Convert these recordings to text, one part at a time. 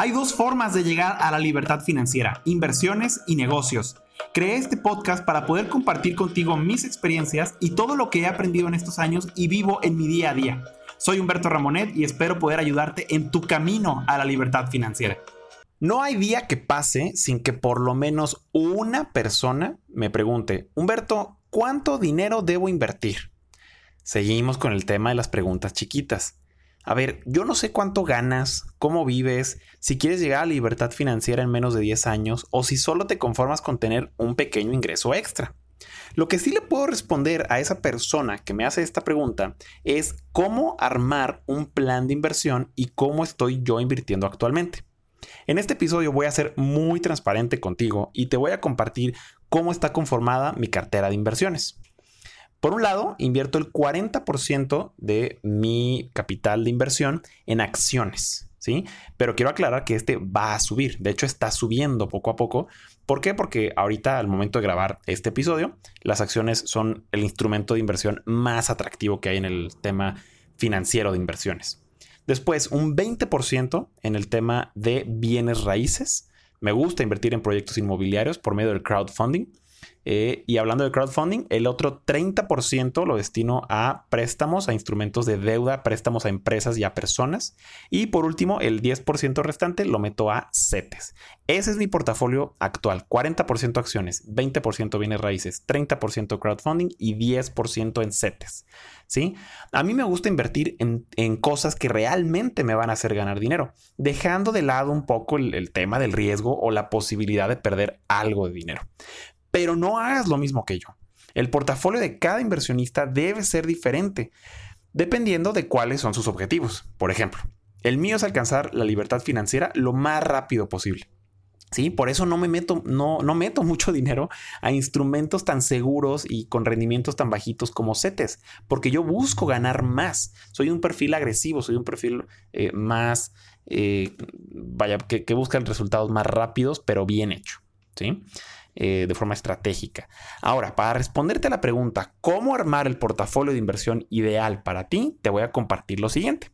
Hay dos formas de llegar a la libertad financiera, inversiones y negocios. Creé este podcast para poder compartir contigo mis experiencias y todo lo que he aprendido en estos años y vivo en mi día a día. Soy Humberto Ramonet y espero poder ayudarte en tu camino a la libertad financiera. No hay día que pase sin que por lo menos una persona me pregunte, Humberto, ¿cuánto dinero debo invertir? Seguimos con el tema de las preguntas chiquitas. A ver, yo no sé cuánto ganas, cómo vives, si quieres llegar a la libertad financiera en menos de 10 años o si solo te conformas con tener un pequeño ingreso extra. Lo que sí le puedo responder a esa persona que me hace esta pregunta es cómo armar un plan de inversión y cómo estoy yo invirtiendo actualmente. En este episodio voy a ser muy transparente contigo y te voy a compartir cómo está conformada mi cartera de inversiones. Por un lado, invierto el 40% de mi capital de inversión en acciones, ¿sí? Pero quiero aclarar que este va a subir. De hecho, está subiendo poco a poco. ¿Por qué? Porque ahorita, al momento de grabar este episodio, las acciones son el instrumento de inversión más atractivo que hay en el tema financiero de inversiones. Después, un 20% en el tema de bienes raíces. Me gusta invertir en proyectos inmobiliarios por medio del crowdfunding. Eh, y hablando de crowdfunding, el otro 30% lo destino a préstamos, a instrumentos de deuda, préstamos a empresas y a personas. Y por último, el 10% restante lo meto a CETES. Ese es mi portafolio actual. 40% acciones, 20% bienes raíces, 30% crowdfunding y 10% en CETES. ¿Sí? A mí me gusta invertir en, cosas que realmente me van a hacer ganar dinero, dejando de lado un poco el tema del riesgo o la posibilidad de perder algo de dinero pero no hagas lo mismo que yo. El portafolio de cada inversionista debe ser diferente, dependiendo de cuáles son sus objetivos. Por ejemplo, el mío es alcanzar la libertad financiera lo más rápido posible. Sí, por eso no me meto, no, no meto mucho dinero a instrumentos tan seguros y con rendimientos tan bajitos como CETES, porque yo busco ganar más. Soy un perfil agresivo, soy un perfil eh, más, eh, vaya, que, que busca resultados más rápidos, pero bien hecho. ¿sí? Eh, de forma estratégica. Ahora, para responderte a la pregunta, ¿cómo armar el portafolio de inversión ideal para ti? Te voy a compartir lo siguiente.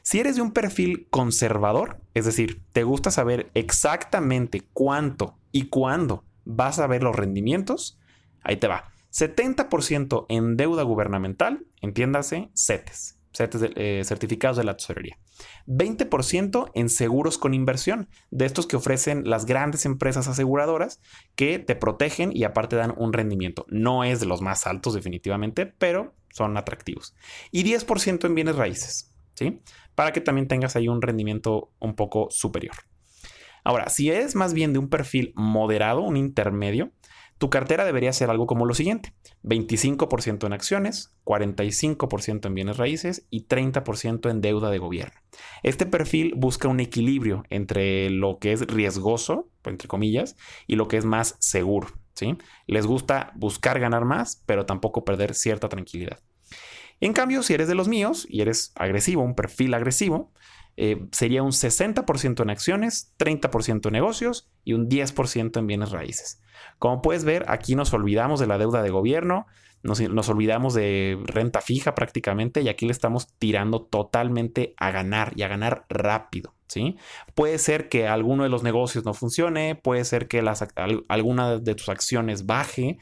Si eres de un perfil conservador, es decir, te gusta saber exactamente cuánto y cuándo vas a ver los rendimientos, ahí te va. 70% en deuda gubernamental, entiéndase, CETES, certificados de la tesorería. 20% en seguros con inversión, de estos que ofrecen las grandes empresas aseguradoras que te protegen y aparte dan un rendimiento. No es de los más altos definitivamente, pero son atractivos. Y 10% en bienes raíces, ¿sí? Para que también tengas ahí un rendimiento un poco superior. Ahora, si es más bien de un perfil moderado, un intermedio, tu cartera debería ser algo como lo siguiente. 25% en acciones, 45% en bienes raíces y 30% en deuda de gobierno. Este perfil busca un equilibrio entre lo que es riesgoso, entre comillas, y lo que es más seguro. ¿sí? Les gusta buscar ganar más, pero tampoco perder cierta tranquilidad. En cambio, si eres de los míos y eres agresivo, un perfil agresivo, eh, sería un 60% en acciones, 30% en negocios y un 10% en bienes raíces. Como puedes ver, aquí nos olvidamos de la deuda de gobierno, nos, olvidamos de renta fija prácticamente y aquí le estamos tirando totalmente a ganar y a ganar rápido. ¿sí? Puede ser que alguno de los negocios no funcione, puede ser que alguna de tus acciones baje,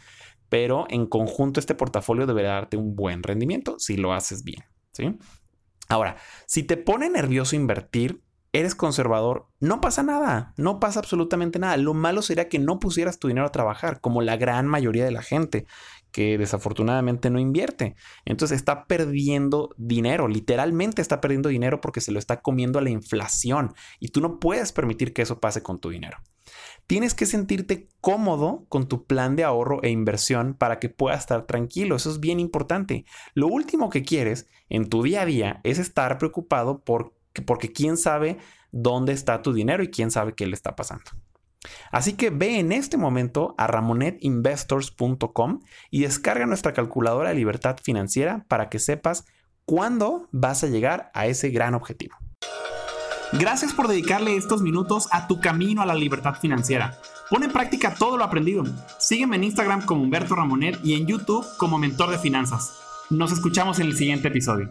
pero en conjunto este portafolio deberá darte un buen rendimiento si lo haces bien. ¿sí? Ahora, si te pone nervioso invertir, eres conservador, no pasa nada, no pasa absolutamente nada. Lo malo sería que no pusieras tu dinero a trabajar, como la gran mayoría de la gente que desafortunadamente no invierte. Entonces está perdiendo dinero, literalmente está perdiendo dinero porque se lo está comiendo la inflación y tú no puedes permitir que eso pase con tu dinero. Tienes que sentirte cómodo con tu plan de ahorro e inversión para que puedas estar tranquilo. Eso es bien importante. Lo último que quieres en tu día a día es estar preocupado por porque quién sabe dónde está tu dinero y quién sabe qué le está pasando. Así que ve en este momento a ramonetinvestors.com y descarga nuestra calculadora de libertad financiera para que sepas cuándo vas a llegar a ese gran objetivo. Gracias por dedicarle estos minutos a tu camino a la libertad financiera. Pon en práctica todo lo aprendido. Sígueme en Instagram como Humberto Ramonet y en YouTube como Mentor de Finanzas. Nos escuchamos en el siguiente episodio.